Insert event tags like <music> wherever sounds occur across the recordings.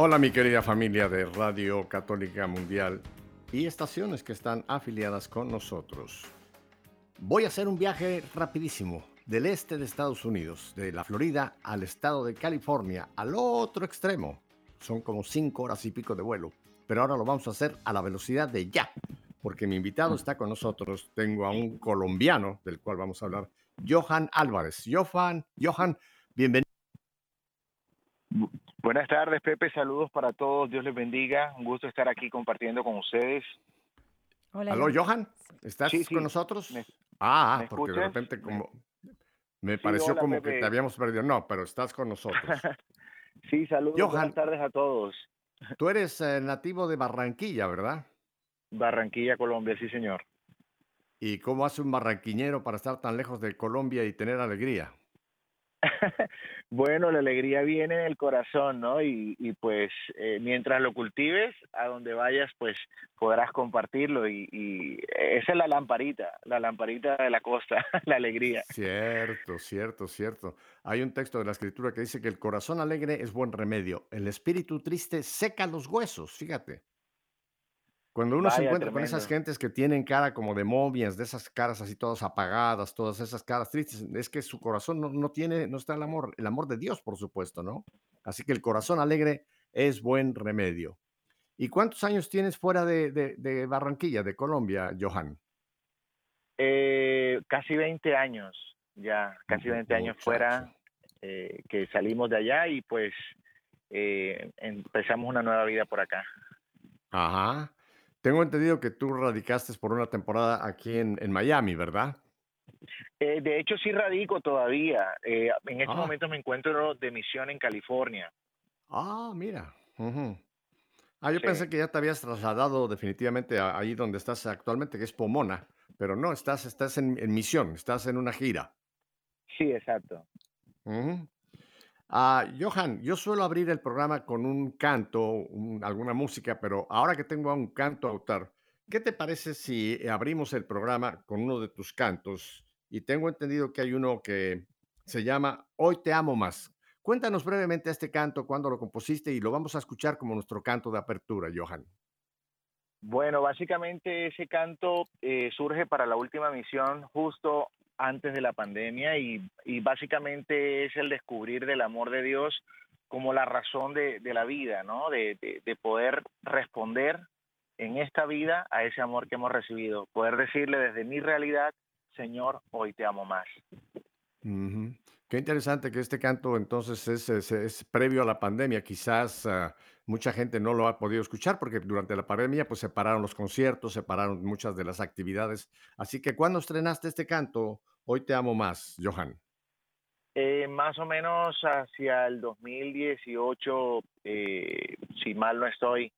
Hola mi querida familia de Radio Católica Mundial y estaciones que están afiliadas con nosotros. Voy a hacer un viaje rapidísimo del este de Estados Unidos, de la Florida al estado de California, al otro extremo. Son como cinco horas y pico de vuelo, pero ahora lo vamos a hacer a la velocidad de ya, porque mi invitado está con nosotros. Tengo a un colombiano del cual vamos a hablar, Johan Álvarez. Johan, Johan, bienvenido. Buenas tardes, Pepe. Saludos para todos. Dios les bendiga. Un gusto estar aquí compartiendo con ustedes. Hola. ¿Aló, Johan? ¿Estás Sí, sí. con nosotros? ¿Me- ah, me porque de repente como... Me Sí, pareció hola, como que te habíamos perdido. No, pero estás con nosotros. <laughs> Sí, saludos. Johan. Buenas tardes a todos. Tú eres eh, nativo de Barranquilla, ¿verdad? Barranquilla, Colombia, sí, señor. ¿Y cómo hace un barranquiñero para estar tan lejos de Colombia y tener alegría? <laughs> Bueno, la alegría viene en el corazón, ¿no? Y, pues eh, mientras lo cultives, a donde vayas, pues podrás compartirlo. Y, y esa es la lamparita, la lamparita de la costa, <laughs> la alegría. Cierto, cierto, cierto. Hay un texto de la escritura que dice que el corazón alegre es buen remedio, el espíritu triste seca los huesos, fíjate. Cuando uno se encuentra con esas gentes que tienen cara como de momias, de esas caras así todas apagadas, todas esas caras tristes, es que su corazón no, no tiene, no está el amor, el amor de Dios, por supuesto, ¿no? Así que el corazón alegre es buen remedio. ¿Y cuántos años tienes fuera de, de- de Barranquilla, de Colombia, Johan? Eh, casi 20 años, ya, casi 20 años Muchacho. fuera, eh, que salimos de allá y pues eh, empezamos una nueva vida por acá. Ajá. Tengo entendido que tú radicaste por una temporada aquí en, en Miami, ¿verdad? Eh, de hecho, sí radico todavía. Eh, en estos Ah. momentos me encuentro de misión en California. Ah, mira. Ah, yo Sí. pensé que ya te habías trasladado definitivamente a- ahí donde estás actualmente, que es Pomona, pero no, estás, estás en, en misión, estás en una gira. Sí, exacto. Ujú. Ah, Johan, yo suelo abrir el programa con un canto, un- alguna música, pero ahora que tengo a un canto autor, ¿qué te parece si abrimos el programa con uno de tus cantos? Y tengo entendido que hay uno que se llama Hoy te amo más. Cuéntanos brevemente este canto, cuándo lo compusiste y lo vamos a escuchar como nuestro canto de apertura, Johan. Bueno, básicamente ese canto eh, surge para la última misión justo antes de la pandemia y, básicamente es el descubrir del amor de Dios como la razón de, la vida, ¿no? De, de- de poder responder en esta vida a ese amor que hemos recibido. Poder decirle desde mi realidad, Señor, hoy te amo más. Qué interesante que este canto entonces es, previo a la pandemia. Quizás ah, mucha gente no lo ha podido escuchar porque durante la pandemia pues se pararon los conciertos, se pararon muchas de las actividades. Así que ¿cuándo estrenaste este canto? Hoy te amo más, Johan. Eh, más o menos hacia el 2018, eh, si mal no estoy,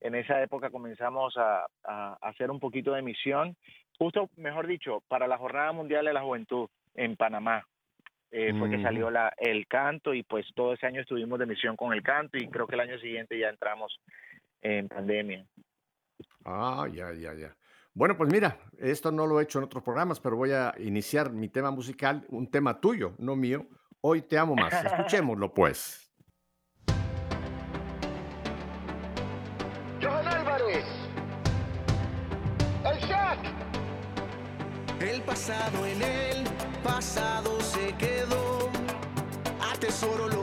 en esa época comenzamos a, a hacer un poquito de misión, justo, mejor dicho, para la Jornada Mundial de la Juventud en Panamá. Eh, fue que salió la, el canto y pues todo ese año estuvimos de misión con el canto y creo que el año siguiente ya entramos en pandemia. Ah, ya, ya, ya. Bueno, pues mira, esto no lo he hecho en otros programas, pero voy a iniciar mi tema musical, un tema tuyo, no mío. Hoy te amo más. Escuchémoslo <laughs> pues. Johan Álvarez. El Shaq. El pasado en el pasado. Atesoro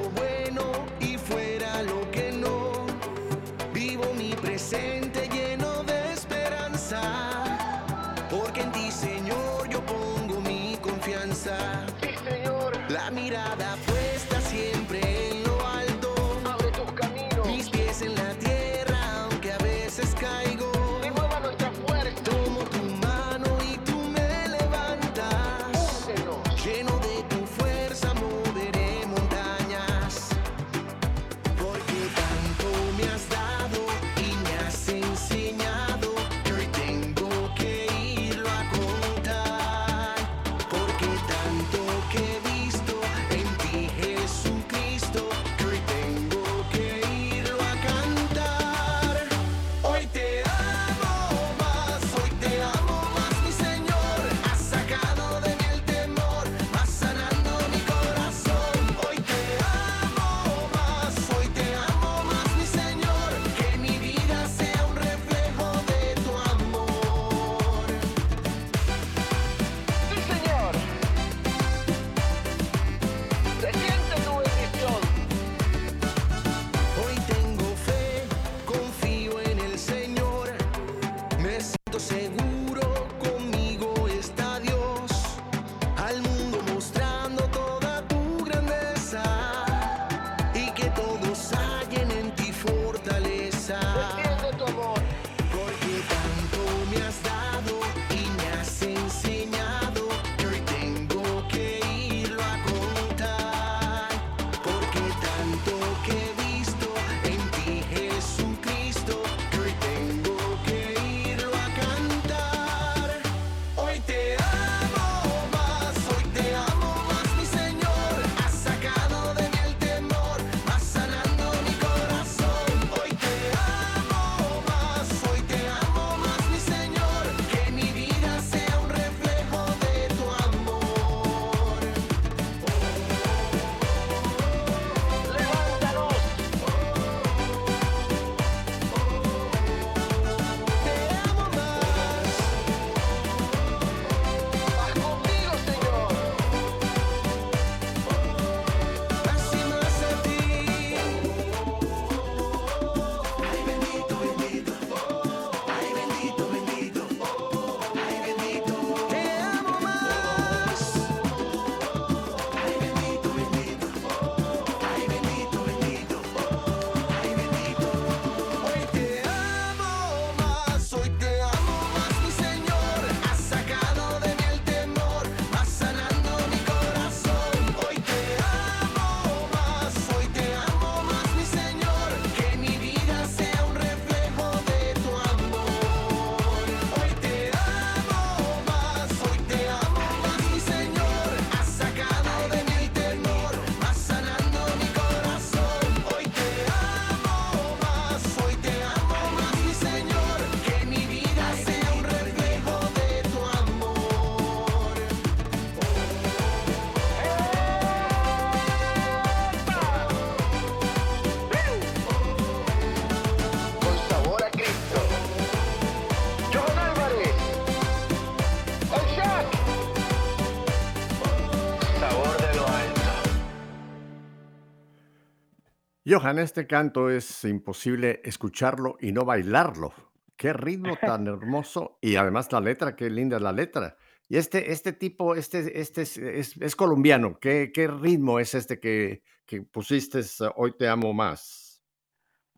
Johan, este canto es imposible escucharlo y no bailarlo. Qué ritmo <laughs> tan hermoso y además la letra, qué linda es la letra. Y este, este tipo, este, este es, es- es colombiano. ¿Qué, qué ritmo es este que, que pusiste Hoy te amo más?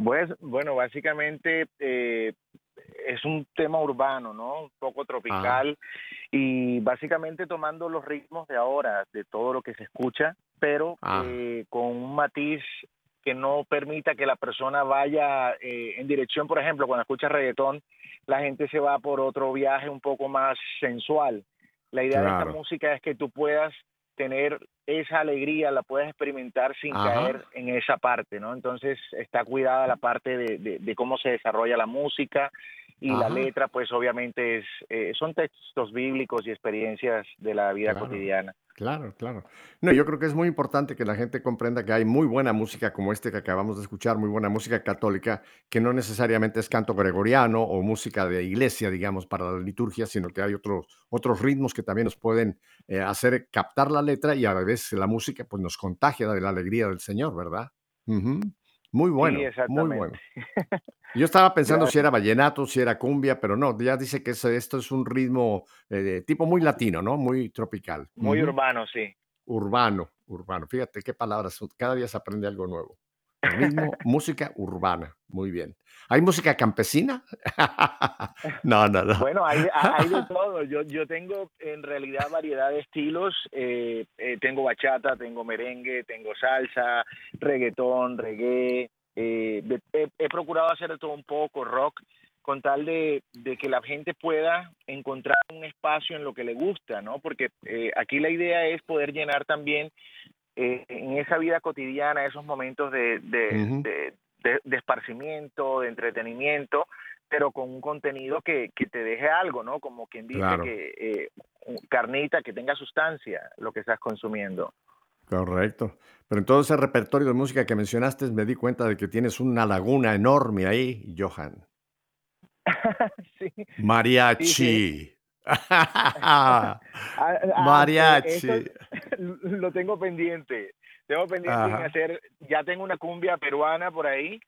Pues, bueno, básicamente eh, es un tema urbano, ¿no? Un poco tropical y básicamente tomando los ritmos de ahora, de todo lo que se escucha, pero Ah. eh, con un matiz que no permita que la persona vaya eh, en dirección, por ejemplo, cuando escucha reggaetón, la gente se va por otro viaje un poco más sensual. La idea de esta música es que tú puedas tener esa alegría, la puedes experimentar sin Ajá. caer en esa parte, ¿no? Entonces está cuidada la parte de, de- de cómo se desarrolla la música y la letra, pues obviamente es, eh, son textos bíblicos y experiencias de la vida Claro. cotidiana. Claro, claro. No, yo creo que es muy importante que la gente comprenda que hay muy buena música como este que acabamos de escuchar, muy buena música católica, que no necesariamente es canto gregoriano o música de iglesia, digamos, para la liturgia, sino que hay otros, otros ritmos que también nos pueden eh, hacer captar la letra y a la vez la música pues nos contagia de la alegría del Señor, ¿verdad? Ujú. Muy bueno, muy exactamente. bueno. <laughs> Yo estaba pensando si era vallenato, si era cumbia, pero no, ya dice que es- esto es un ritmo eh, tipo muy latino, ¿no? Muy tropical. Muy urbano, sí. Urbano, urbano. Fíjate qué palabras, cada día se aprende algo nuevo. Música urbana. Muy bien. ¿Hay música campesina? <laughs> No, no, no. Bueno, hay, hay de <laughs> todo. Yo, yo tengo en realidad variedad de estilos. Eh, eh, tengo bachata, tengo merengue, tengo salsa, reggaetón, reggae. Eh, de- he, he procurado hacer de todo un poco, rock, con tal de, de que la gente pueda encontrar un espacio en lo que le gusta, ¿no? Porque aquí la idea es poder llenar también eh, en esa vida cotidiana esos momentos de, de, de- de- de esparcimiento, de entretenimiento, pero con un contenido que, que te deje algo, ¿no? Como quien dice Claro. que eh, carnita, que tenga sustancia lo que estás consumiendo. Correcto. Pero en todo ese repertorio de música que mencionaste, me di cuenta de que tienes una laguna enorme ahí, Johan. <laughs> sí. Mariachi. Sí, <laughs> ah, Mariachi. eso <laughs> lo tengo pendiente. Tengo pendiente en hacer, ya tengo una cumbia peruana por ahí,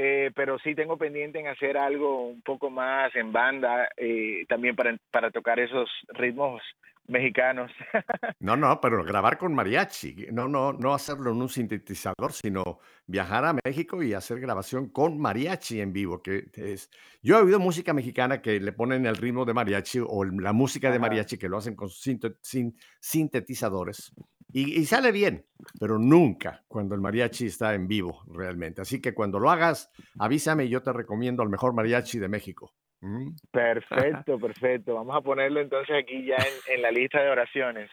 eh, pero sí tengo pendiente en hacer algo un poco más en banda, eh, también para, para tocar esos ritmos mexicanos. <laughs> No, no, pero grabar con mariachi. No, no, no hacerlo en un sintetizador, sino viajar a México y hacer grabación con mariachi en vivo. Que es... Yo he oído música mexicana que le ponen el ritmo de mariachi o la música de mariachi que lo hacen con sinte- sin- sintetizadores y, y sale bien, pero nunca cuando el mariachi está en vivo realmente. Así que cuando lo hagas, avísame y yo te recomiendo al mejor mariachi de México. ¿Mm? <laughs> Perfecto, perfecto. Vamos a ponerlo entonces aquí ya en, en la lista de oraciones.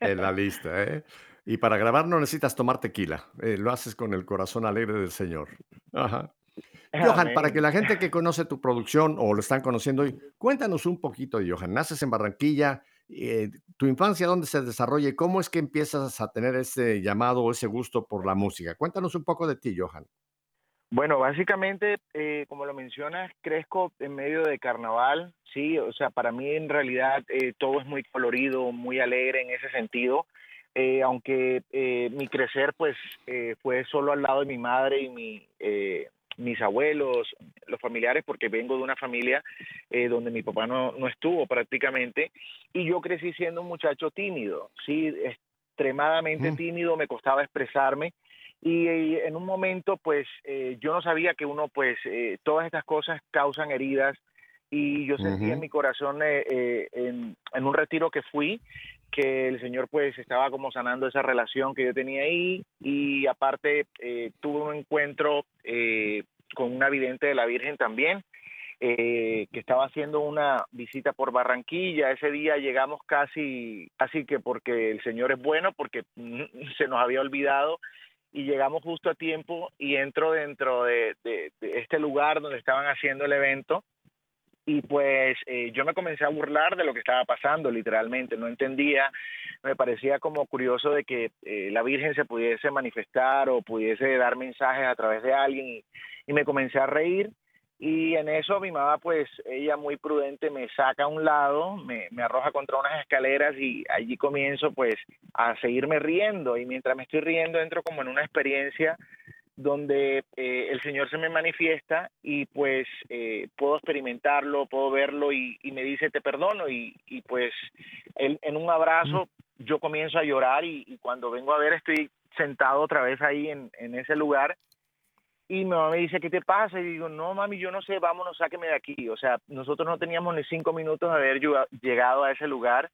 En la lista, ¿eh? Y para grabar no necesitas tomar tequila, eh, lo haces con el corazón alegre del Señor. Ajá. Johan, para que la gente que conoce tu producción o lo están conociendo hoy, cuéntanos un poquito de Johan. Naces en Barranquilla, eh, tu infancia, ¿dónde se desarrolla y cómo es que empiezas a tener ese llamado o ese gusto por la música? Cuéntanos un poco de ti, Johan. Bueno, básicamente, eh, como lo mencionas, crezco en medio de carnaval, sí, o sea, para mí en realidad eh, todo es muy colorido, muy alegre en ese sentido, aunque mi crecer pues fue solo al lado de mi madre y mi, mis abuelos, los familiares, porque vengo de una familia eh, donde mi papá no, no estuvo prácticamente, y yo crecí siendo un muchacho tímido, sí, extremadamente Mm. tímido, me costaba expresarme, y, y en un momento pues eh, yo no sabía que uno pues eh, todas estas cosas causan heridas y yo sentí en mi corazón eh, eh, en, en un retiro que fui que el señor pues estaba como sanando esa relación que yo tenía ahí y aparte eh, tuve un encuentro eh, con una vidente de la Virgen también eh, que estaba haciendo una visita por Barranquilla. Ese día llegamos casi, casi que porque el Señor es bueno, porque <laughs> se nos había olvidado y llegamos justo a tiempo y entro dentro de, de- de este lugar donde estaban haciendo el evento y pues eh, yo me comencé a burlar de lo que estaba pasando literalmente, no entendía, me parecía como curioso de que eh, la Virgen se pudiese manifestar o pudiese dar mensajes a través de alguien y, me comencé a reír y en eso mi mamá pues ella muy prudente me saca a un lado, me, me arroja contra unas escaleras y allí comienzo pues a seguirme riendo y mientras me estoy riendo entro como en una experiencia donde eh, el Señor se me manifiesta y pues eh, puedo experimentarlo, puedo verlo y, y me dice te perdono y, y pues él, en un abrazo yo comienzo a llorar y, y cuando vengo a ver estoy sentado otra vez ahí en, en ese lugar y mi mamá me dice, ¿qué te pasa? Y digo, no, mami, yo no sé, vámonos, sáqueme de aquí. O sea, nosotros no teníamos ni cinco minutos de haber llega- llegado a ese lugar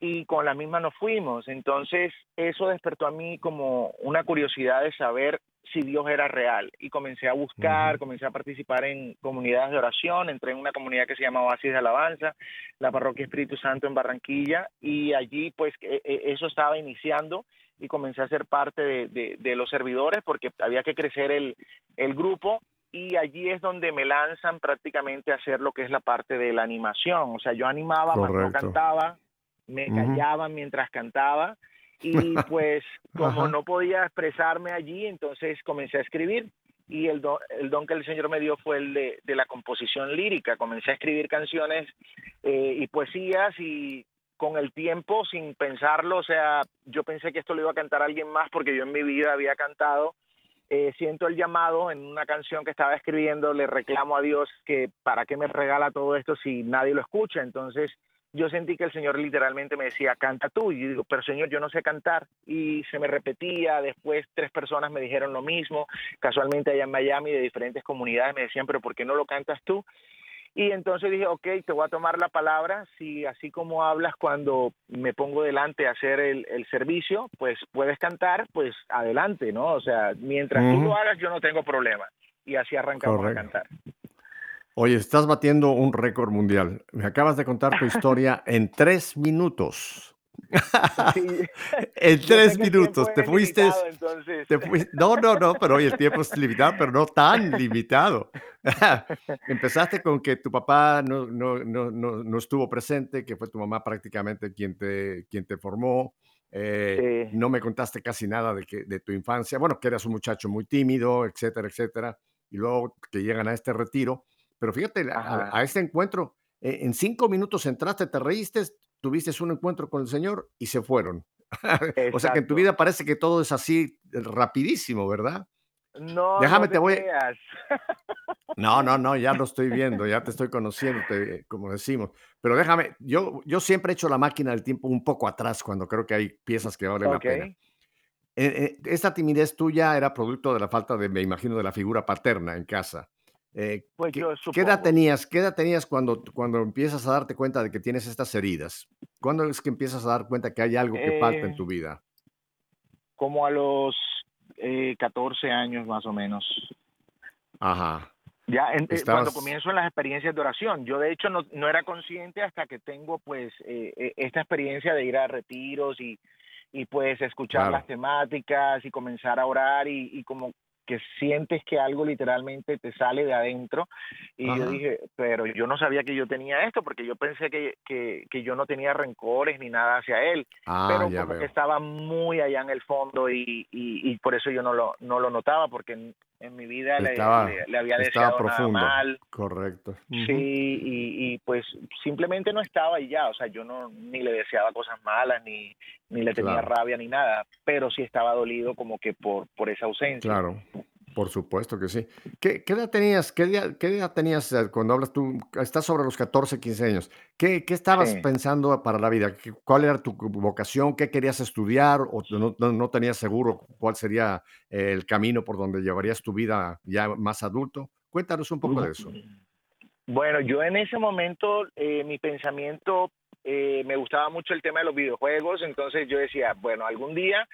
y con la misma nos fuimos. Entonces, eso despertó a mí como una curiosidad de saber si Dios era real. Y comencé a buscar, comencé a participar en comunidades de oración, entré en una comunidad que se llama Oasis de Alabanza, la parroquia Espíritu Santo en Barranquilla, y allí pues e- e- eso estaba iniciando y comencé a ser parte de, de- de los servidores porque había que crecer el, el grupo y allí es donde me lanzan prácticamente a hacer lo que es la parte de la animación. O sea, yo animaba, no cantaba, me Ujú. callaba mientras cantaba y <laughs> pues como no podía expresarme allí, entonces comencé a escribir y el don, el don que el Señor me dio fue el de, de la composición lírica. Comencé a escribir canciones eh, y poesías y con el tiempo, sin pensarlo, o sea, yo pensé que esto lo iba a cantar alguien más porque yo en mi vida había cantado. Eh, siento el llamado en una canción que estaba escribiendo, le reclamo a Dios que para qué me regala todo esto si nadie lo escucha. Entonces yo sentí que el Señor literalmente me decía, canta tú. Y yo digo, pero Señor, yo no sé cantar. Y se me repetía, después tres personas me dijeron lo mismo, casualmente allá en Miami de diferentes comunidades me decían, pero ¿por qué no lo cantas tú? Y entonces dije, ok, te voy a tomar la palabra, si así como hablas cuando me pongo delante a hacer el, el servicio, pues puedes cantar, pues adelante, ¿no? O sea, mientras tú Ujú. lo hagas, yo no tengo problema. Y así arrancamos Correcto. a cantar. Oye, estás batiendo un récord mundial. Me acabas de contar tu historia <laughs> en tres minutos. Sí. <laughs> <laughs> En tres minutos. Te fuiste. te No, no, no, pero oye, el tiempo es limitado, pero no tan limitado. Empezaste con que tu papá no, no, no, no, no estuvo presente, que fue tu mamá prácticamente quien te, quien te formó. Eh, Sí. No me contaste casi nada de, que, de tu infancia. Bueno, que eras un muchacho muy tímido, etcétera, etcétera. Y luego que llegan a este retiro. Pero fíjate, a, a este encuentro, eh, en cinco minutos entraste, te reíste, tuviste un encuentro con el Señor y se fueron. <laughs> o sea que en tu vida parece que todo es así eh, rapidísimo, ¿verdad? No, Déjame, no te voy- creas. <laughs> No, no, no, ya lo estoy viendo, ya te estoy conociendo, te- como decimos. Pero déjame, yo, yo siempre he hecho la máquina del tiempo un poco atrás cuando creo que hay piezas que valen la Ok. pena. Eh, eh, esta timidez tuya era producto de la falta de, me imagino, de la figura paterna en casa. Eh, Pues ¿qué, yo qué edad tenías? ¿Qué edad tenías cuando, cuando empiezas a darte cuenta de que tienes estas heridas? ¿Cuándo es que empiezas a dar cuenta que hay algo que falta en Eh, tu vida? Como a los eh, 14 años más o menos. Ajá. Ya en- eh, Estabas- cuando comienzo en las experiencias de oración, yo de hecho no, no era consciente hasta que tengo pues eh, eh, esta experiencia de ir a retiros y, y pues escuchar Claro. las temáticas y comenzar a orar y, y como que sientes que algo literalmente te sale de adentro. Y Ajá. yo dije, pero yo no sabía que yo tenía esto porque yo pensé que, que, que yo no tenía rencores ni nada hacia él, Ah, pero como que estaba muy allá en el fondo y, y, y por eso yo no lo, no lo notaba porque en, mi vida le, Estaba- le, le había deseado nada profundo. mal. Correcto. Sí, y, y pues simplemente no estaba y ya, o sea, yo no ni le deseaba cosas malas, ni, ni le tenía Claro. rabia ni nada, pero sí estaba dolido como que por, por esa ausencia. Claro, por supuesto que sí. ¿Qué, qué edad tenías? ¿Qué, día- qué edad tenías eh, cuando hablas tú? Estás sobre los 14, 15 años. ¿Qué, qué estabas Sí. pensando para la vida? ¿Qué- ¿Cuál era tu vocación? ¿Qué querías estudiar? ¿O no, no- no tenías seguro cuál sería el camino por donde llevarías tu vida ya más adulto? Cuéntanos un poco de eso. Bueno, yo en ese momento, eh, mi pensamiento, eh, me gustaba mucho el tema de los videojuegos, entonces yo decía, bueno, algún día,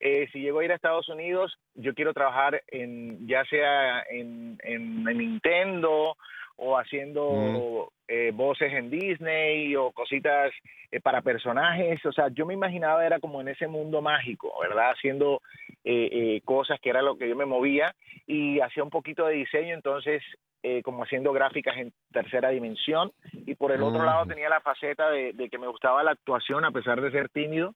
eh, si llego a ir a Estados Unidos, yo quiero trabajar en, ya sea en, en, en Nintendo o haciendo eh, voces en Disney o cositas eh, para personajes, o sea, yo me imaginaba era como en ese mundo mágico, ¿verdad? Haciendo eh, eh, cosas que era lo que yo me movía y hacía un poquito de diseño, entonces eh, como haciendo gráficas en tercera dimensión y por el otro lado tenía la faceta de, de que me gustaba la actuación a pesar de ser tímido.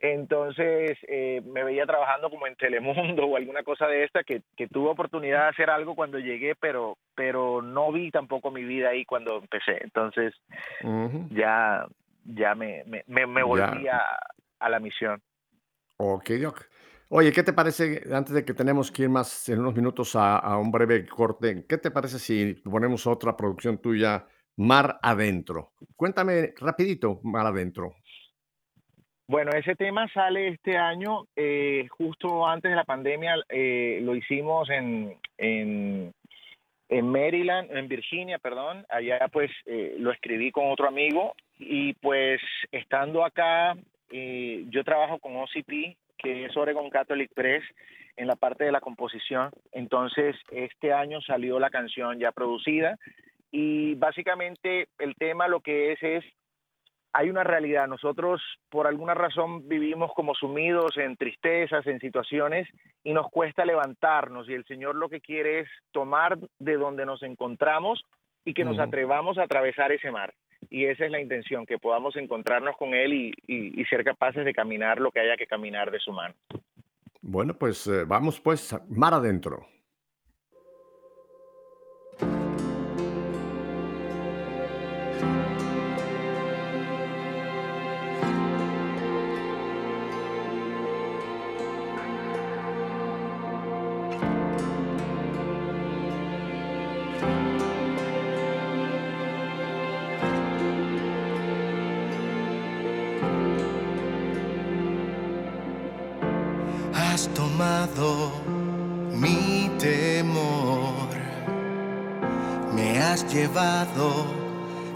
Entonces eh, me veía trabajando como en Telemundo <laughs> o alguna cosa de esta que, que tuve oportunidad de hacer algo cuando llegué, pero, pero no vi tampoco mi vida ahí cuando empecé. Entonces ya, ya me, me, me, me Ya. volví a, a la misión. Ok, Doc. Oye, ¿qué te parece, antes de que tenemos que ir más en unos minutos a, a un breve corte, qué te parece si ponemos otra producción tuya, Mar Adentro? Cuéntame rapidito, Mar Adentro. Bueno, ese tema sale este año, eh, justo antes de la pandemia, eh, lo hicimos en, en, en, Maryland, en Virginia, perdón, allá pues eh, lo escribí con otro amigo y pues estando acá, yo trabajo con OCP, que es Oregon Catholic Press, en la parte de la composición, entonces este año salió la canción ya producida y básicamente el tema lo que es es hay una realidad. Nosotros, por alguna razón, vivimos como sumidos en tristezas, en situaciones, y nos cuesta levantarnos. Y el Señor lo que quiere es tomar de donde nos encontramos y que nos atrevamos a atravesar ese mar. Y esa es la intención, que podamos encontrarnos con Él y, y, y ser capaces de caminar lo que haya que caminar de su mano. Bueno, pues eh, vamos pues mar adentro.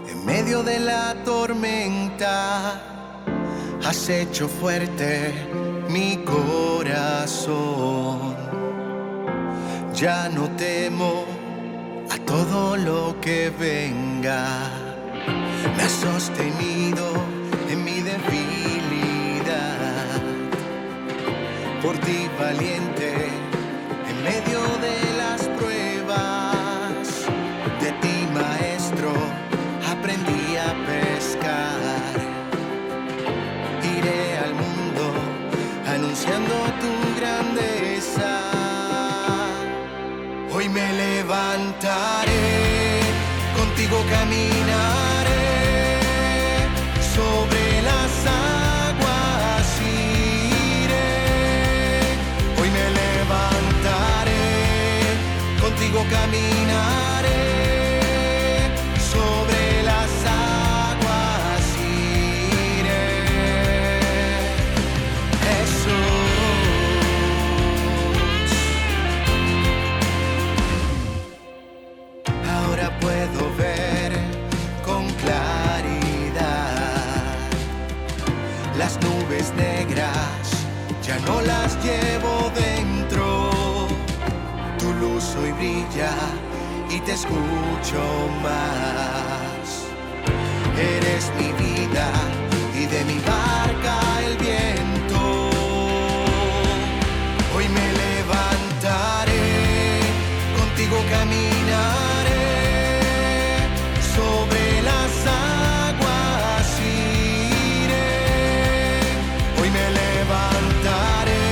En medio de la tormenta, has hecho fuerte mi corazón. Ya no temo a todo lo que venga, me has sostenido en mi debilidad. Por ti valiente en medio de me levantaré, contigo caminaré te escucho más. Eres mi vida y de mi barca el viento. Hoy me levantaré, contigo caminaré sobre las aguas iré. Hoy me levantaré,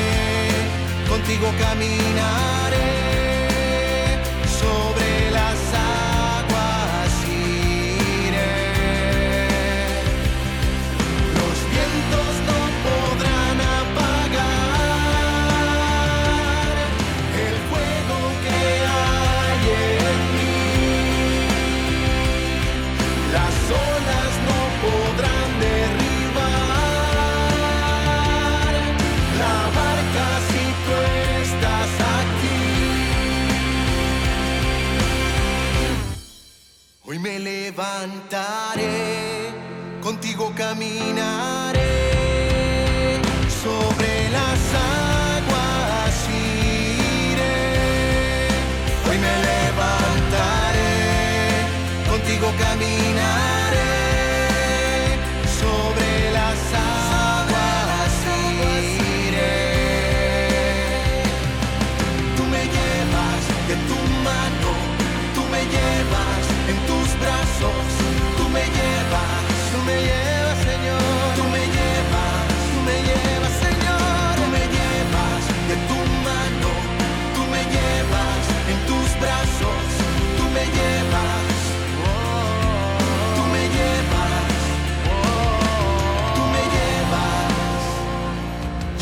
contigo caminaré Me levantaré, contigo caminaré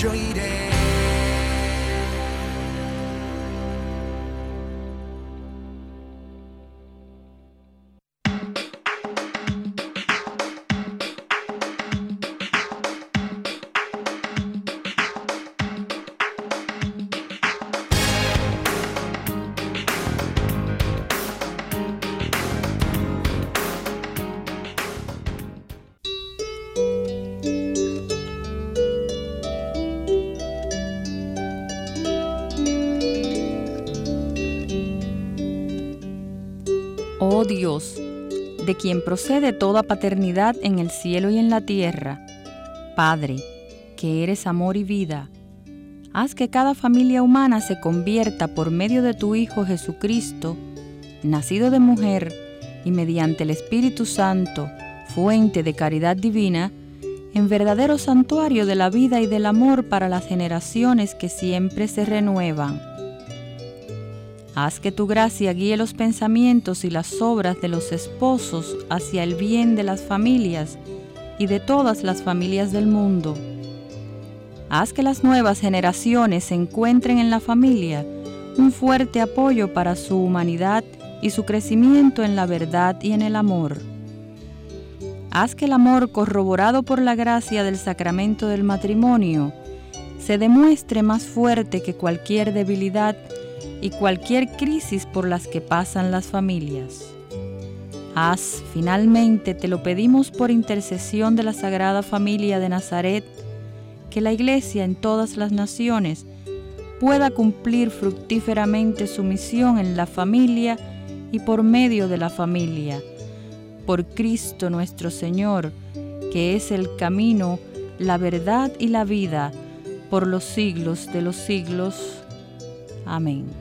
enjoy quien procede toda paternidad en el cielo y en la tierra, Padre, que eres amor y vida, haz que cada familia humana se convierta por medio de tu Hijo Jesucristo, nacido de mujer y mediante el Espíritu Santo, fuente de caridad divina, en verdadero santuario de la vida y del amor para las generaciones que siempre se renuevan. Haz que tu gracia guíe los pensamientos y las obras de los esposos hacia el bien de las familias y de todas las familias del mundo. Haz que las nuevas generaciones encuentren en la familia un fuerte apoyo para su humanidad y su crecimiento en la verdad y en el amor. Haz que el amor corroborado por la gracia del sacramento del matrimonio se demuestre más fuerte que cualquier debilidad y cualquier crisis por las que pasan las familias. Haz, finalmente, te lo pedimos por intercesión de la Sagrada Familia de Nazaret, que la Iglesia en todas las naciones pueda cumplir fructíferamente su misión en la familia y por medio de la familia. Por Cristo nuestro Señor, que es el camino, la verdad y la vida, por los siglos de los siglos. Amén.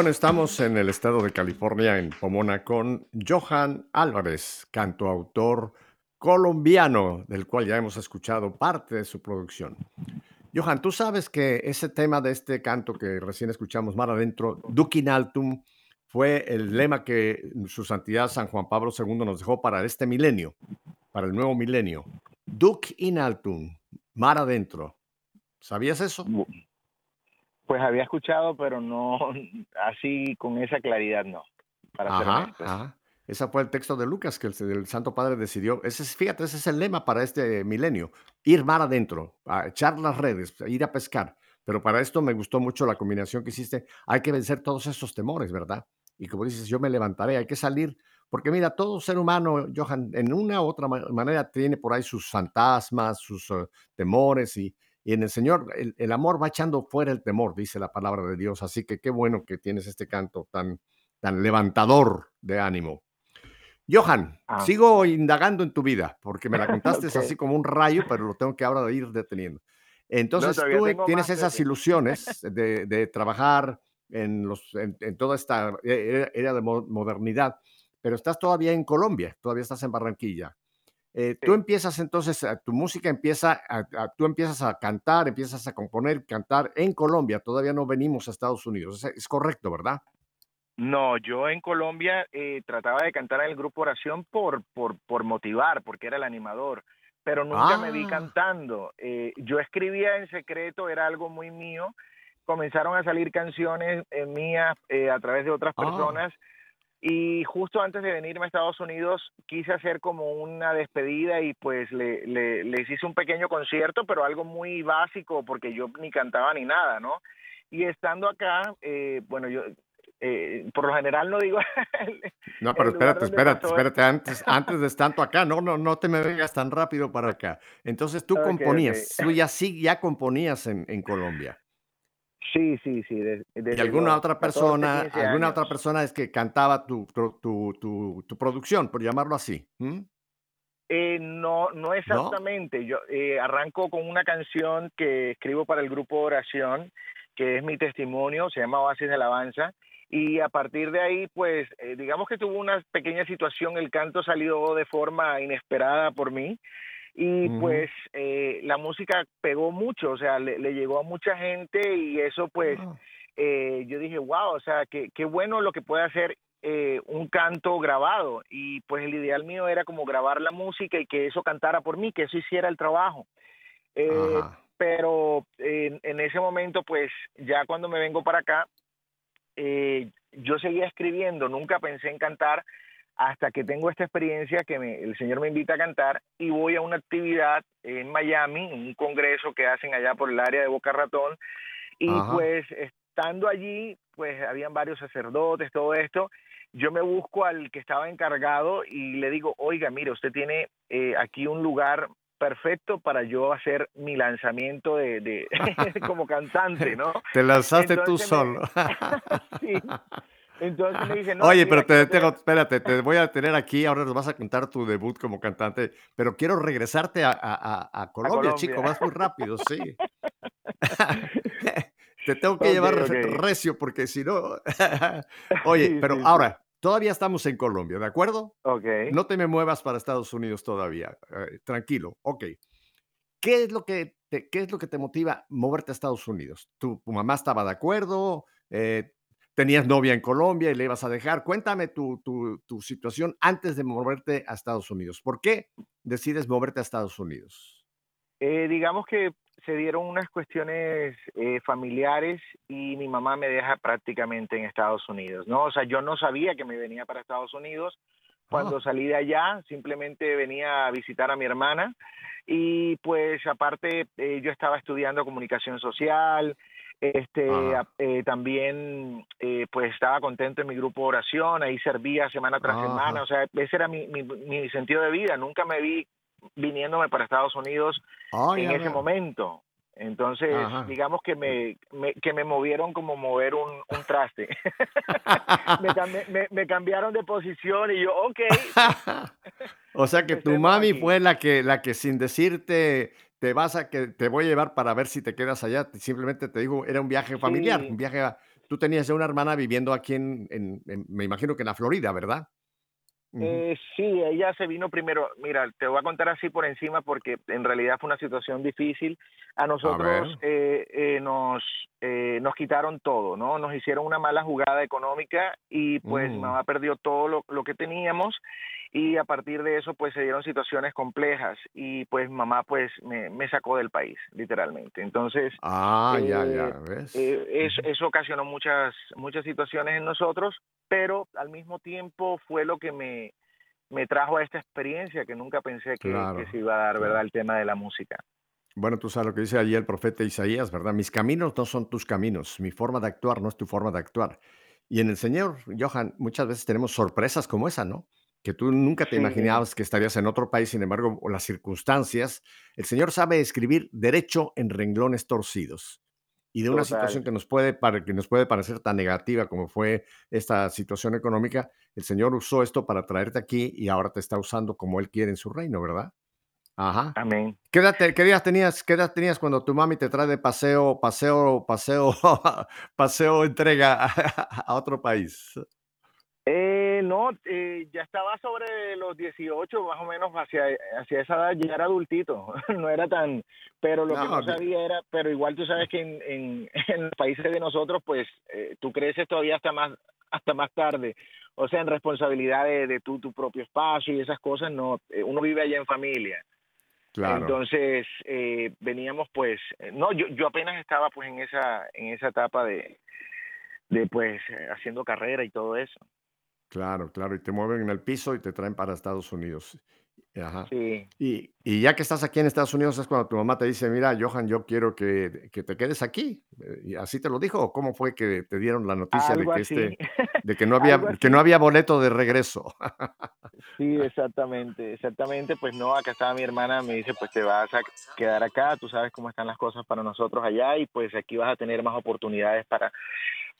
Bueno, estamos en el estado de California, en Pomona, con Johan Álvarez, cantautor colombiano, del cual ya hemos escuchado parte de su producción. Johan, tú sabes que ese tema de este canto que recién escuchamos más adentro, Duc in Altum, fue el lema que su santidad San Juan Pablo II nos dejó para este milenio, para el nuevo milenio. Duc in Altum, mar adentro. ¿Sabías eso? Pues había escuchado, pero no así con esa claridad, no. Para Ajá, ajá. Ese fue el texto de Lucas que el, el Santo Padre decidió. Ese es, fíjate, ese es el lema para este milenio. Ir mar adentro, a echar las redes, a ir a pescar. Pero para esto me gustó mucho la combinación que hiciste. Hay que vencer todos esos temores, ¿verdad? Y como dices, yo me levantaré, hay que salir. Porque mira, todo ser humano, Johan, en una u otra ma- manera tiene por ahí sus fantasmas, sus eh, temores y, y en el Señor, el, el amor va echando fuera el temor, dice la palabra de Dios. Así que qué bueno que tienes este canto tan, tan levantador de ánimo. Johan, Ah. sigo indagando en tu vida, porque me la <laughs> contaste Ok. así como un rayo, pero lo tengo que ahora ir deteniendo. Entonces, todavía tú tienes más, esas ilusiones <laughs> de, de trabajar en, los, en, en toda esta era, era de mo- modernidad, pero estás todavía en Colombia, todavía estás en Barranquilla. Eh, Tú empiezas entonces, tu música empieza, a, a- tú empiezas a cantar, empiezas a componer, cantar en Colombia, todavía no venimos a Estados Unidos, es, es correcto, ¿verdad? No, yo en Colombia eh, trataba de cantar en el grupo oración por, por, por motivar, porque era el animador, pero nunca me vi Ah. cantando. Eh, yo escribía en secreto, era algo muy mío. Comenzaron a salir canciones eh, mías a través de otras Ah. Y justo antes de venirme a Estados Unidos quise hacer como una despedida y pues le, le- les hice un pequeño concierto, pero algo muy básico porque yo ni cantaba ni nada, ¿no? Y estando acá, eh, bueno, yo eh, por lo general no digo <laughs> No, pero espérate, espérate, espérate, antes, antes de estar tú acá, no, no, no te me vengas tan rápido para acá. Entonces tú componías, tú ya sí, ya componías en, en Colombia. Sí, sí, sí. de- Y desde alguna otra 14, persona, 15 alguna años. otra persona es que cantaba tu, tu, tu, tu- producción, por llamarlo así. ¿m? Eh, no, no exactamente. Yo eh, arranco con una canción que escribo para el grupo Oración, que es mi testimonio, se llama Oasis de Alabanza. Y a partir de ahí, pues, eh, digamos que tuvo una pequeña situación, el canto salió de forma inesperada por mí. Y pues eh, la música pegó mucho, o sea, le, llegó a mucha gente y eso pues ah. eh, yo dije, wow, o sea, qué, qué bueno lo que puede hacer eh, un canto grabado y pues el ideal mío era como grabar la música y que eso cantara por mí, que eso hiciera el trabajo. Eh, pero en, ese momento pues ya cuando me vengo para acá, eh, yo seguía escribiendo, nunca pensé en cantar hasta que tengo esta experiencia que el Señor me invita a cantar y voy a una actividad en Miami, un congreso que hacen allá por el área de Boca Ratón y pues estando allí pues habían varios sacerdotes, todo esto yo me busco al que estaba encargado y le digo, oiga, mire, usted tiene eh, aquí un lugar perfecto para yo hacer mi lanzamiento de, <laughs> como cantante, ¿no? Te lanzaste tú solo. <laughs> sí. <laughs> Entonces me dice, no, Oye, pero te detengo, espérate, te voy a tener aquí, ahora nos vas a contar tu debut como cantante, pero quiero regresarte a, a, Colombia, chico, vas muy rápido, sí. <laughs> Te tengo que llevar recio porque si no... <laughs> Oye, pero ahora, todavía estamos en Colombia, ¿de acuerdo? Ok. No te me muevas para Estados Unidos todavía. Eh, tranquilo, ok. ¿Qué es, lo que te, ¿Qué es lo que te motiva moverte a Estados Unidos? ¿Tu, mamá estaba de acuerdo? Eh, ¿Tenías novia en Colombia y le ibas a dejar? Cuéntame tu, tu, tu situación antes de moverte a Estados Unidos. ¿Por qué decides moverte a Estados Unidos? Eh, digamos que se dieron unas cuestiones eh, familiares y mi mamá me deja prácticamente en Estados Unidos, ¿no? O sea, yo no sabía que me venía para Estados Unidos. Cuando ah. salí de allá, simplemente venía a visitar a mi hermana y pues aparte eh, yo estaba estudiando comunicación social, este eh, también pues estaba contento en mi grupo de oración, ahí servía semana tras semana, o sea, ese era mi, mi, mi sentido de vida, nunca me vi viniéndome para Estados Unidos en ese momento. Entonces, digamos que me, que me movieron como mover un, un traste. <laughs> <laughs> me, cambiaron de posición y yo, ok. <laughs> o sea que tu mami fue la que, la que sin decirte te vas a que te voy a llevar para ver si te quedas allá, simplemente te digo, era un viaje familiar, un viaje Tú tenías ya una hermana viviendo aquí en, me imagino que en la Florida, ¿verdad? Eh, sí, ella se vino primero. Mira, te voy a contar así por encima porque en realidad fue una situación difícil. A nosotros eh, eh, nos nos quitaron todo, ¿no? Nos hicieron una mala jugada económica y pues mi mm. mamá perdió todo lo, lo, que teníamos y a partir de eso pues se dieron situaciones complejas y pues mamá pues me, me sacó del país, literalmente. Entonces, ah, ya, ya, ¿ves? eso, eso ocasionó muchas, muchas situaciones en nosotros pero al mismo tiempo fue lo que me, me trajo a esta experiencia que nunca pensé que, se iba a dar, ¿verdad? El tema de la música. Bueno, tú sabes lo que dice allí el profeta Isaías, ¿verdad? Mis caminos no son tus caminos, mi forma de actuar no es tu forma de actuar. Y en el Señor, Johan, muchas veces tenemos sorpresas como esa, ¿no? Que tú nunca te imaginabas que estarías en otro país, sin embargo, las circunstancias, el Señor sabe escribir derecho en renglones torcidos y de una situación que nos, puede, que nos puede parecer tan negativa como fue esta situación económica, el Señor usó esto para traerte aquí y ahora te está usando como Él quiere en su reino, ¿verdad? Ajá. Amén. ¿Qué edad, qué tenías, qué edad tenías cuando tu mami te trae de paseo, paseo, paseo, <laughs> paseo entrega a otro país? Eh, no, eh, ya estaba sobre los 18, más o menos, hacia, hacia esa edad ya era adultito, <laughs> no era tan, pero lo que no sabía era, pero igual tú sabes que en, en, <laughs> en los países de nosotros, pues eh, tú creces todavía hasta más, hasta más tarde, o sea, en responsabilidad de, de tu, tu propio espacio y esas cosas, no, eh, uno vive allá en familia. Claro. Entonces, eh, veníamos pues, eh, no, yo, yo apenas estaba pues en esa, en esa etapa de, de pues haciendo carrera y todo eso. Claro, claro, y te mueven en el piso y te traen para Estados Unidos. Ajá. Sí. Y, y ya que estás aquí en Estados Unidos es cuando tu mamá te dice, mira, Johan, yo quiero que, que te quedes aquí. Eh, ¿Y así te lo dijo? ¿O cómo fue que te dieron la noticia de que, este, <laughs> de que no había, que no había boleto de regreso? sí, exactamente, exactamente. Pues no, acá estaba mi hermana, me dice, pues te vas a quedar acá, tú sabes cómo están las cosas para nosotros allá y pues aquí vas a tener más oportunidades para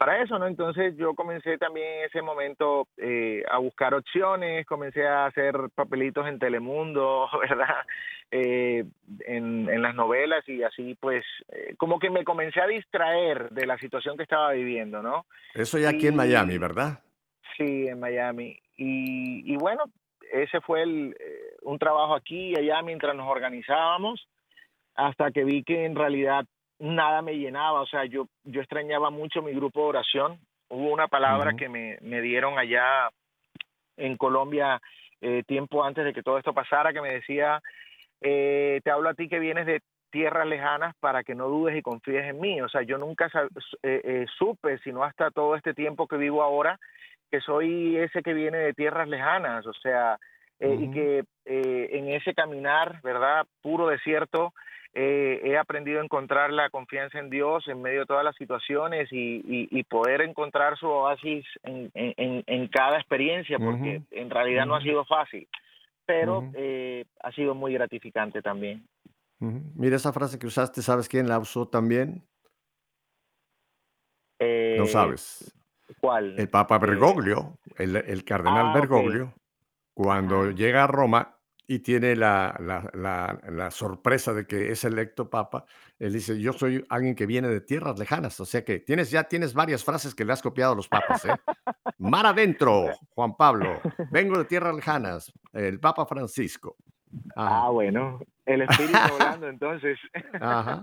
para eso, ¿no? Entonces yo comencé también en ese momento eh, a buscar opciones, comencé a hacer papelitos en Telemundo, <laughs> ¿verdad? Eh, en, en, las novelas y así pues eh, como que me comencé a distraer de la situación que estaba viviendo, ¿no? Eso ya aquí en Miami, ¿verdad? Sí, en Miami. Y, y bueno, ese fue el, un trabajo aquí y allá mientras nos organizábamos, hasta que vi que en realidad nada me llenaba, o sea, yo, yo extrañaba mucho mi grupo de oración. Hubo una palabra que me, me dieron allá en Colombia eh, tiempo antes de que todo esto pasara, que me decía, eh, te hablo a ti que vienes de tierras lejanas para que no dudes y confíes en mí. O sea, yo nunca eh, eh, supe, sino hasta todo este tiempo que vivo ahora, que soy ese que viene de tierras lejanas, o sea, y que en ese caminar, ¿verdad? Puro desierto, eh, he aprendido a encontrar la confianza en Dios en medio de todas las situaciones y, y- y poder encontrar su oasis en, en- en- cada experiencia, porque Ujú. en realidad no ha sido fácil, pero Ujú. eh, ha sido muy gratificante también. Mira esa frase que usaste, ¿sabes quién la usó también? No Eh, sabes. ¿Cuál? El Papa Eh, Bergoglio, el, el cardenal ah. Bergoglio, cuando Ajá. llega a Roma y tiene la, la- la- la sorpresa de que es electo Papa, él dice, yo soy alguien que viene de tierras lejanas, o sea que tienes, ya tienes varias frases que le has copiado a los papas, ¿eh? Mar adentro, Juan Pablo, vengo de tierras lejanas, el Papa Francisco. Ajá. Ah, bueno, el espíritu hablando entonces. <laughs> Ajá.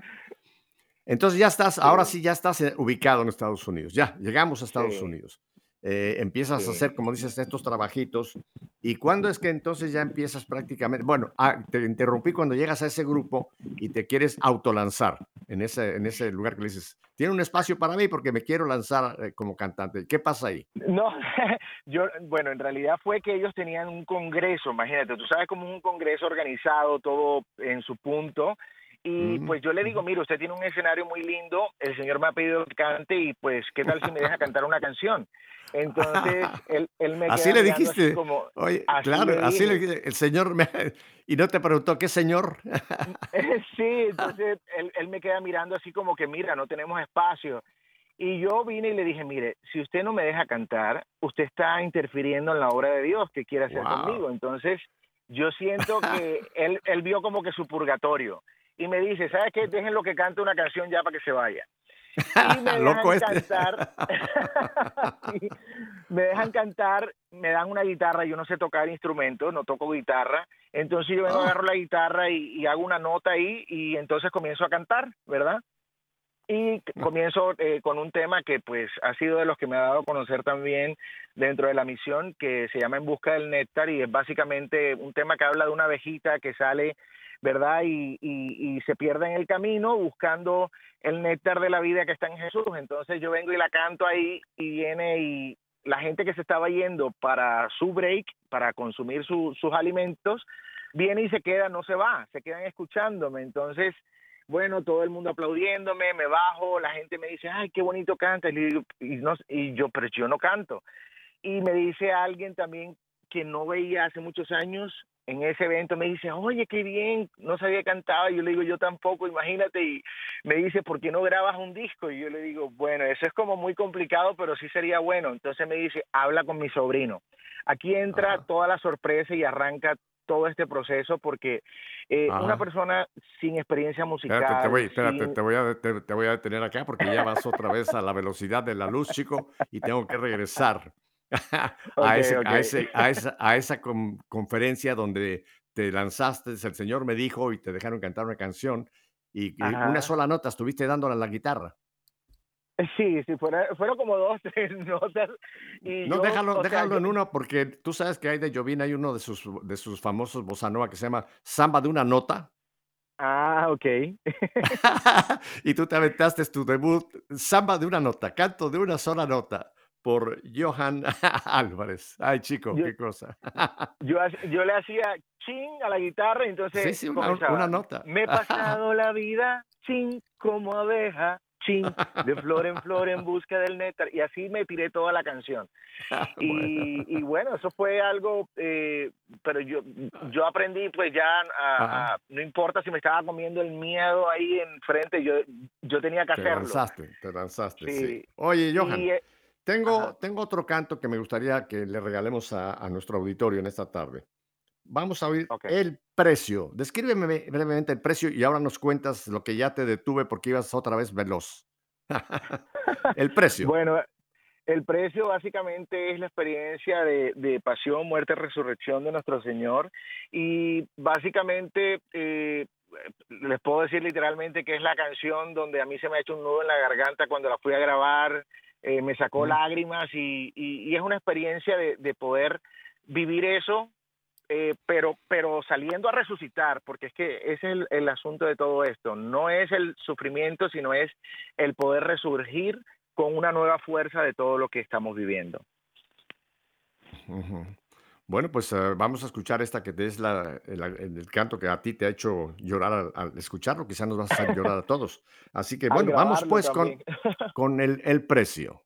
Entonces ya estás, ahora sí ya estás eh, ubicado en Estados Unidos. Ya, llegamos a Estados Sí. Unidos. Eh, empiezas a Sí. hacer, como dices, estos trabajitos. ¿Y cuándo es que entonces ya empiezas prácticamente? Bueno, ah, te interrumpí cuando llegas a ese grupo y te quieres autolanzar en ese, en ese lugar que le dices, tiene un espacio para mí porque me quiero lanzar eh, como cantante. ¿Qué pasa ahí? No, <laughs> yo, bueno, en realidad fue que ellos tenían un congreso, imagínate, tú sabes como un congreso organizado, todo en su punto, y pues yo le digo, mire, usted tiene un escenario muy lindo, el señor me ha pedido que cante y pues, ¿qué tal si me deja cantar una canción? Entonces, <laughs> él, él me Así queda le así como, Oye, así claro, así le el señor me... <laughs> Y no te preguntó, ¿qué señor? <laughs> sí, entonces él, él me queda mirando así como que, mira, no tenemos espacio. Y yo vine y le dije, mire, si usted no me deja cantar, usted está interfiriendo en la obra de Dios que quiere hacer Wow. conmigo. Entonces, yo siento que él, él vio como que su purgatorio. Y me dice, ¿sabes qué? Déjenlo que cante una canción ya para que se vaya. Y <laughs> me Loco dejan este. cantar. <laughs> <laughs> Sí, me dejan cantar, me dan una guitarra, yo no sé tocar instrumentos, no toco guitarra. Entonces yo vengo, Ah. agarro la guitarra y, y hago una nota ahí y entonces comienzo a cantar, ¿verdad? Y c- comienzo eh, con un tema que pues ha sido de los que me ha dado a conocer también dentro de la misión, que se llama En Busca del Néctar y es básicamente un tema que habla de una abejita que sale, ¿verdad? Y, y, se pierde en el camino buscando el néctar de la vida que está en Jesús. Entonces yo vengo y la canto ahí y viene y la gente que se estaba yendo para su break, para consumir su- sus alimentos, viene y se queda, no se va, se quedan escuchándome. Entonces, bueno, todo el mundo aplaudiéndome, me bajo, la gente me dice, ay, qué bonito cantas. Y, y yo, pero yo no canto. Y me dice alguien también que no veía hace muchos años en ese evento, me dice, oye, qué bien, no sabía cantar. Y yo le digo, yo tampoco, imagínate. Y me dice, ¿por qué no grabas un disco? Y yo le digo, bueno, eso es como muy complicado, pero sí sería bueno. Entonces me dice, habla con mi sobrino. Aquí entra Ajá. toda la sorpresa y arranca todo este proceso porque eh, una persona sin experiencia musical, Espérate, te voy, espérate, sin- te voy, a, te, te voy a detener acá porque ya vas otra vez a la velocidad de la luz, chico, y tengo que regresar <laughs> a, Ok, ese, ok. a, ese- a <laughs> esa, a esa con- conferencia donde te lanzaste, el Señor me dijo y te dejaron cantar una canción y, una sola nota estuviste dándola en la guitarra. Sí, sí, fuera- fueron como dos, <laughs> tres notas. Y No, yo, déjalo, sea, déjalo yo- en uno porque tú sabes que hay de Jovina, hay uno de sus, de sus famosos bossa nova que se llama Samba de una nota. Ah, ok. y tú te aventaste tu debut, Samba de una nota, canto de una sola nota, por Johan <laughs> Álvarez. Ay, chico, Yo- qué cosa. yo, yo le hacía chin a la guitarra y entonces Sí, sí, una- una nota. Me he pasado la vida chin como abeja, de flor en flor en <laughs> busca del néctar. Y así me tiré toda la canción. <laughs> Y Bueno. y bueno, eso fue algo, eh, pero yo yo aprendí pues ya, a- a- no importa si me estaba comiendo el miedo ahí enfrente, yo, yo tenía que Te hacerlo. lanzaste, te lanzaste, sí. Sí. Oye, Johan, Y, eh, tengo, ajá. tengo otro canto que me gustaría que le regalemos a, a nuestro auditorio en esta tarde. Vamos a oír Ok. el precio. Descríbeme bre- brevemente el precio y ahora nos cuentas lo que ya te detuve porque ibas otra vez veloz. <laughs> el <laughs> precio. Bueno, El precio básicamente es la experiencia de, de pasión, muerte, resurrección de nuestro Señor y básicamente eh, les puedo decir literalmente que es la canción donde a mí se me ha hecho un nudo en la garganta cuando la fui a grabar, eh, me sacó lágrimas y, y, y, es una experiencia de, de poder vivir eso, eh, pero, pero saliendo a resucitar, porque es que ese es el, el asunto de todo esto, no es el sufrimiento, sino es el poder resurgir con una nueva fuerza de todo lo que estamos viviendo. Bueno, pues uh, vamos a escuchar esta que es la, el, el, canto que a ti te ha hecho llorar al, al escucharlo, quizás nos vas a hacer llorar a todos. Así que bueno, vamos pues con, <laughs> con el, el precio.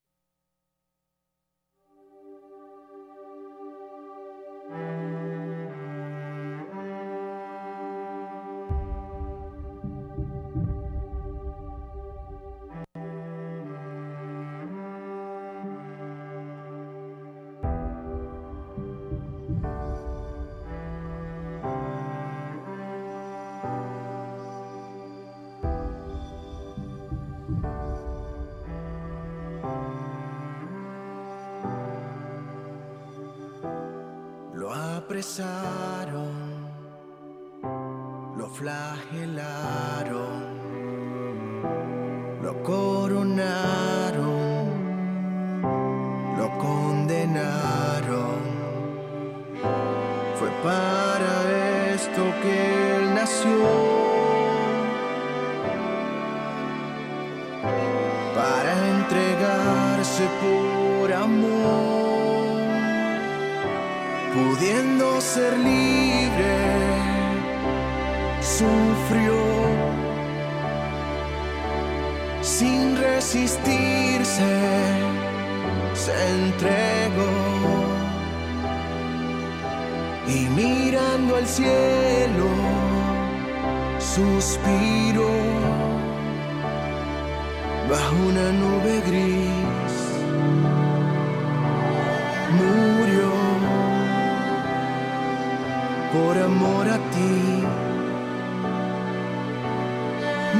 Lo flagelaron, lo coronaron, lo condenaron. Fue para esto que él nació. Para entregarse por amor ser libre, sufrió sin resistirse, se entregó y mirando al cielo, suspiró bajo una nube gris. Por amor a ti.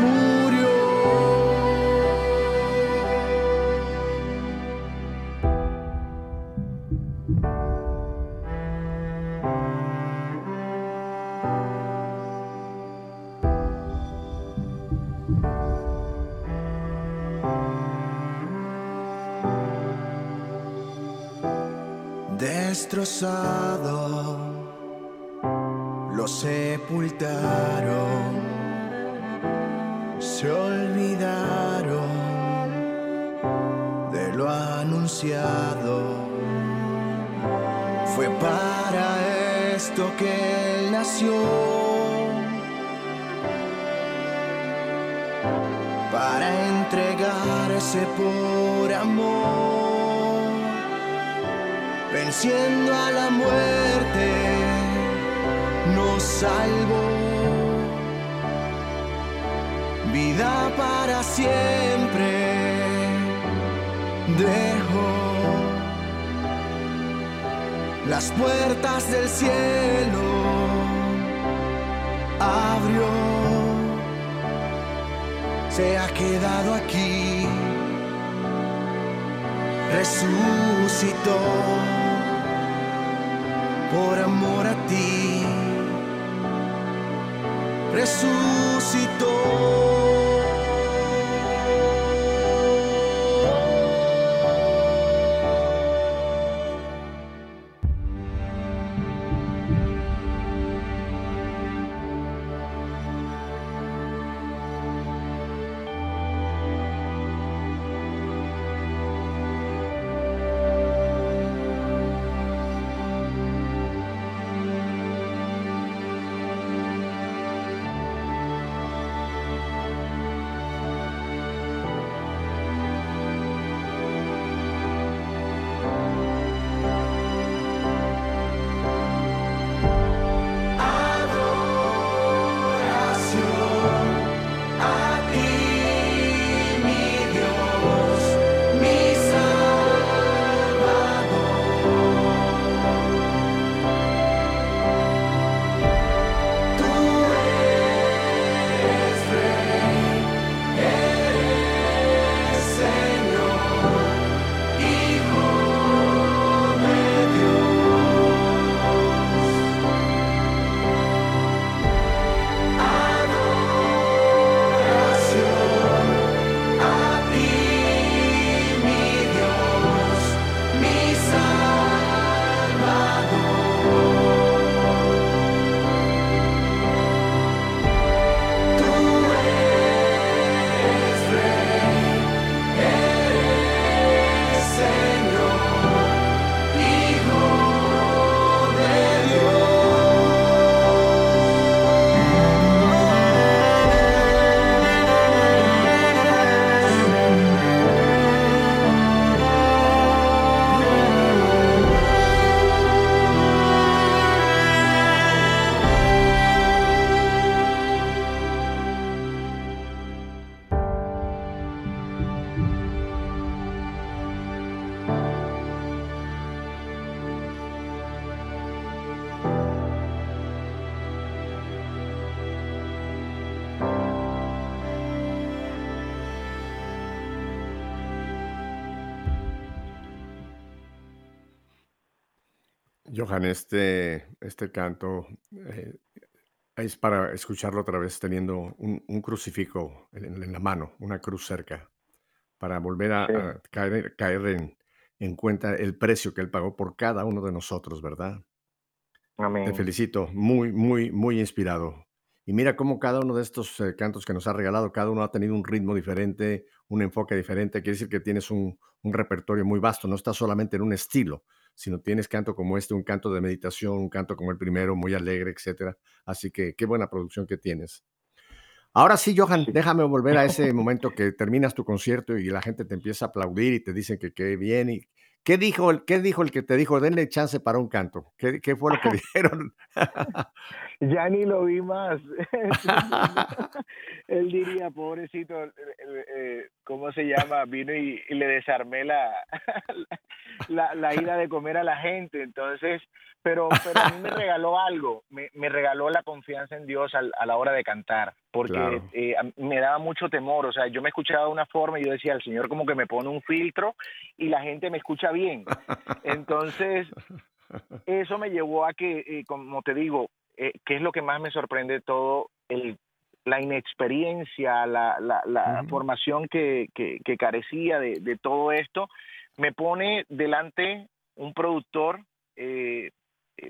Murió. Destrozado lo sepultaron, se olvidaron de lo anunciado. Fue para esto que él nació, para entregarse por amor venciendo a la muerte, nos salvó. Vida para siempre dejó las puertas del cielo, abrió, se ha quedado aquí resucitó por amor a ti. Resucitó. Johan, este, este canto eh, es para escucharlo otra vez teniendo un, un crucifijo en, en la mano, una cruz cerca, para volver a, Sí, a caer, caer en, en cuenta el precio que Él pagó por cada uno de nosotros, ¿verdad? Te amén. felicito, muy, muy, muy inspirado. Y mira cómo cada uno de estos eh, cantos que nos ha regalado, cada uno ha tenido un ritmo diferente, un enfoque diferente. Quiere decir que tienes un, un repertorio muy vasto, no estás solamente en un estilo, sino tienes canto como este, un canto de meditación, un canto como el primero, muy alegre, etcétera. Así que qué buena producción que tienes. Ahora sí, Johan, déjame volver a ese <laughs> momento que terminas tu concierto y la gente te empieza a aplaudir y te dicen que qué bien. Y, ¿qué, dijo el, ¿Qué dijo el que te dijo, denle chance para un canto? ¿Qué, qué fue lo que <laughs> dijeron? <laughs> Ya ni lo vi más. <laughs> Él diría, pobrecito, eh, ¿cómo se llama? Vino y, y le desarmé la, la, la ida de comer a la gente. Entonces, pero, pero a mí me regaló algo, me, me regaló la confianza en Dios al- a la hora de cantar, porque Claro. eh, me daba mucho temor. O sea, yo me escuchaba de una forma y yo decía, el Señor como que me pone un filtro y la gente me escucha bien. <laughs> Entonces, eso me llevó a que, eh, como te digo, eh, que es lo que más me sorprende de todo, el, la inexperiencia, la, la, la formación que, que, que carecía de, de todo esto, me pone delante un productor, eh,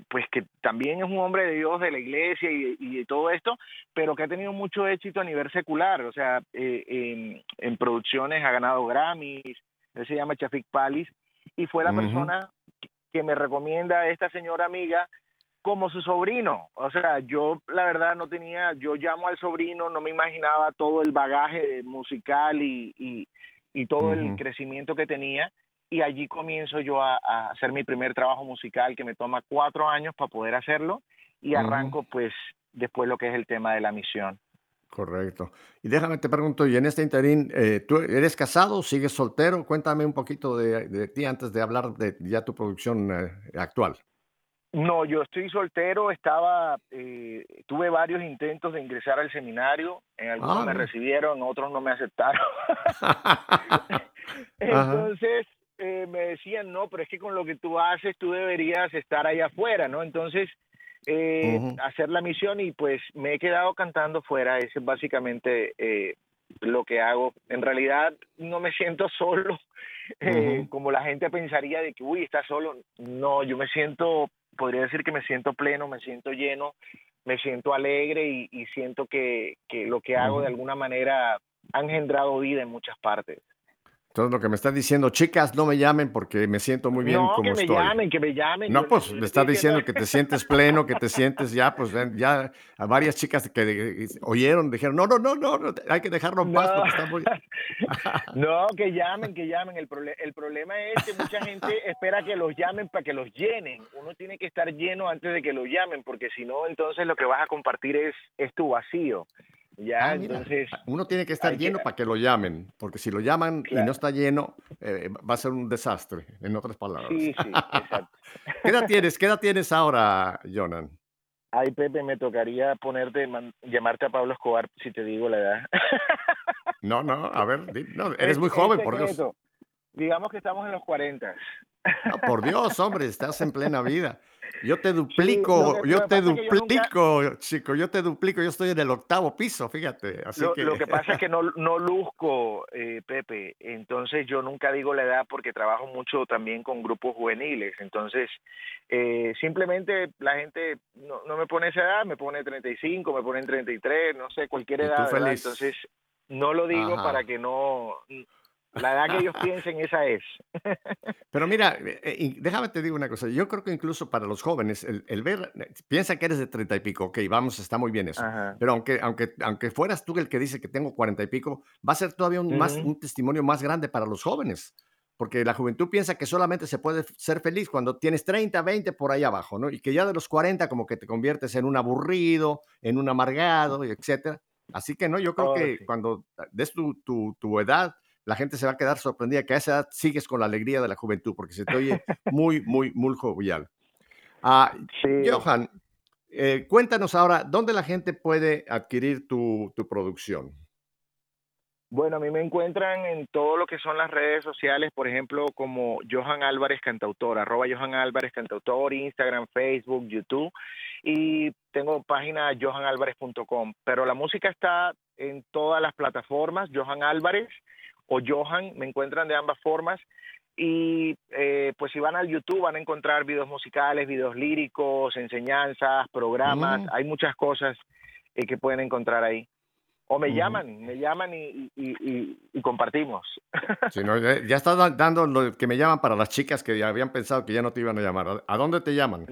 pues que también es un hombre de Dios de la iglesia y, y de todo esto, pero que ha tenido mucho éxito a nivel secular, o sea, eh, en, en producciones ha ganado Grammys, él se llama Chafik Palis, y fue la persona que me recomienda a esta señora amiga como su sobrino. O sea, yo la verdad no tenía, yo llamo al sobrino, no me imaginaba todo el bagaje musical y, y, y todo el crecimiento que tenía. Y allí comienzo yo a, a hacer mi primer trabajo musical que me toma cuatro años para poder hacerlo y arranco pues después lo que es el tema de la misión. Correcto. Y déjame te pregunto, y en este interín, eh, ¿tú eres casado, sigues soltero? Cuéntame un poquito de, de ti antes de hablar de ya tu producción eh, actual. No, yo estoy soltero, estaba, eh, tuve varios intentos de ingresar al seminario, en algunos Ah, me recibieron, otros no me aceptaron. <laughs> <laughs> Ajá. Eh, me decían, no, pero es que con lo que tú haces tú deberías estar allá afuera, ¿no? Entonces, eh, hacer la misión y pues me he quedado cantando fuera, ese es básicamente eh, lo que hago. En realidad no me siento <laughs> solo, eh, como la gente pensaría de que, uy, está solo. No, yo me siento, podría decir que me siento pleno, me siento lleno, me siento alegre y, y siento que, que lo que hago de alguna manera ha engendrado vida en muchas partes. Entonces lo que me estás diciendo, chicas, no me llamen porque me siento muy bien No, como que me estoy. llamen, que me llamen. No, pues me le estás estoy diciendo- que te sientes pleno, que te sientes ya, pues ya a varias chicas que eh, oyeron, dijeron, no, no, no, no, no, hay que dejarlo en paz No. porque está muy... <laughs> No, que llamen, que llamen. El, el problema es que mucha gente espera que los llamen para que los llenen. Uno tiene que estar lleno antes de que los llamen, porque si no, entonces lo que vas a compartir es, es tu vacío. Ya, Ah, mira, entonces, uno tiene que estar que- lleno para que lo llamen, porque si lo llaman y no está lleno, eh, va a ser un desastre, en otras palabras. sí, sí, exacto. <laughs> ¿Qué edad tienes? ¿Qué edad tienes ahora, Jonan? Ay, Pepe, me tocaría ponerte, man- llamarte a Pablo Escobar si te digo la edad. No, no, a ver, no, eres Es- muy joven, por Dios. Digamos que estamos en los 40. No, por Dios, hombre, estás en plena vida. Yo te duplico, que- yo te yo nunca- duplico, chico, yo te duplico, yo estoy en el octavo piso, fíjate, así Lo, que... lo que pasa es que no, <laughs> no luzco, eh, Pepe, entonces yo nunca digo la edad porque trabajo mucho también con grupos juveniles, entonces eh, simplemente la gente no, no me pone esa edad, me pone 35, me pone 33, no sé, cualquier edad, entonces no lo digo Ajá. para que no... La edad que ellos piensen esa es. <laughs> Pero mira, eh, eh, déjame te digo una cosa, yo creo que incluso para los jóvenes, el, el ver, piensa que eres de treinta y pico, ok, vamos, está muy bien eso, Ajá. pero aunque, aunque, aunque fueras tú el que dice que tengo cuarenta y pico, va a ser todavía un, más, un testimonio más grande para los jóvenes, porque la juventud piensa que solamente se puede ser feliz cuando tienes 30, 20 por ahí abajo, ¿no? Y que ya de los 40 como que te conviertes en un aburrido, en un amargado, etcétera. Así que no, yo creo Oh, que sí. cuando des tu, tu, tu edad, la gente se va a quedar sorprendida que a esa edad sigues con la alegría de la juventud, porque se te oye <laughs> muy, muy, muy jovial. Ah, Sí. Johan, eh, cuéntanos ahora, ¿dónde la gente puede adquirir tu, tu producción? Bueno, a mí me encuentran en todo lo que son las redes sociales, por ejemplo, como Johan Álvarez Cantautor, arroba Johan Álvarez Cantautor, Instagram, Facebook, YouTube, y tengo página johanalvarez.com, pero la música está en todas las plataformas, Johan Álvarez o Johan, me encuentran de ambas formas, y eh, pues si van al YouTube van a encontrar videos musicales, videos líricos, enseñanzas, programas, Mm. hay muchas cosas eh, que pueden encontrar ahí. O me llaman, me llaman y, y- y- y compartimos. <laughs> Si no, ya estás da- dando lo que me llaman para las chicas que habían pensado que ya no te iban a llamar. ¿A- ¿A dónde te llaman?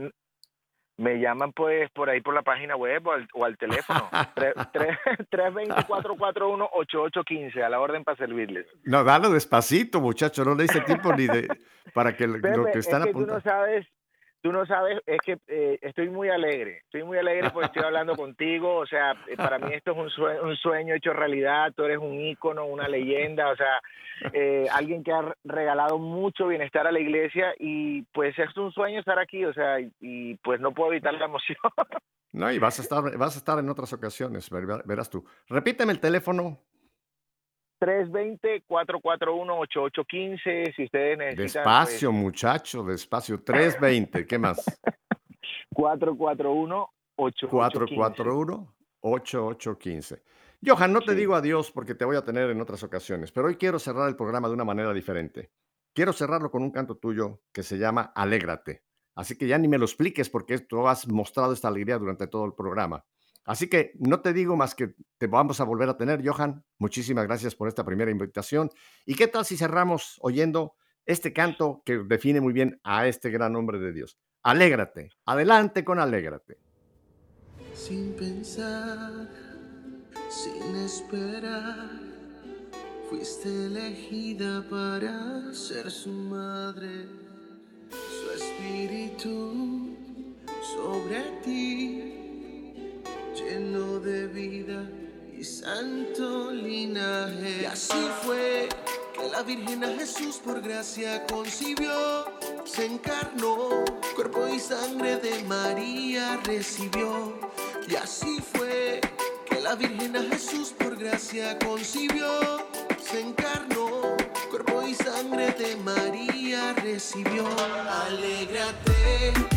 Me llaman pues por ahí por la página web o al, o al teléfono. Tre- <laughs> tre- 320-441-8815, a la orden para servirles. No, dalo despacito, muchacho. No le hice tiempo ni de para que lo que están es que tú no apuntando. sabes, tú no sabes, es que eh, estoy muy alegre, estoy muy alegre porque estoy hablando <laughs> contigo, o sea, eh, para mí esto es un sueño, un sueño hecho realidad, tú eres un ícono, una leyenda, o sea, eh, alguien que ha regalado mucho bienestar a la iglesia y pues es un sueño estar aquí, o sea, y, y, pues no puedo evitar la emoción. No, y vas a estar, vas a estar en otras ocasiones, ver- verás tú. Repíteme el teléfono 320-441-8815, si ustedes necesitan. pues, despacio, muchacho, despacio. 320, ¿qué más? <laughs> 441-8815. 441-8815. Johan, no te Sí. digo adiós porque te voy a tener en otras ocasiones, pero hoy quiero cerrar el programa de una manera diferente. Quiero cerrarlo con un canto tuyo que se llama Alégrate. Así que ya ni me lo expliques porque tú has mostrado esta alegría durante todo el programa. Así que no te digo más que te vamos a volver a tener, Johan. Muchísimas gracias por esta primera invitación. ¿Y qué tal si cerramos oyendo este canto que define muy bien a este gran hombre de Dios? Alégrate. Adelante con Alégrate. Sin pensar, sin esperar, fuiste elegida para ser su madre. Su espíritu sobre ti, de vida y santo linaje. Y así fue que la Virgen a Jesús por gracia concibió, se encarnó, cuerpo y sangre de María recibió. Y así fue que la Virgen a Jesús por gracia concibió, se encarnó, cuerpo y sangre de María recibió. Alégrate,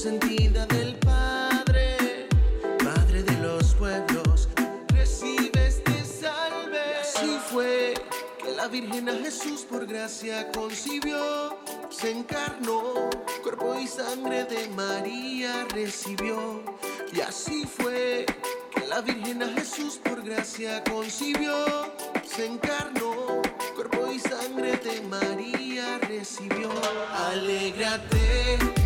consentida del Padre, Madre de los pueblos, recibe este salve. Así fue que la Virgen a Jesús por gracia concibió, se encarnó, cuerpo y sangre de María recibió. Y así fue que la Virgen a Jesús por gracia concibió, se encarnó, cuerpo y sangre de María recibió. Alégrate,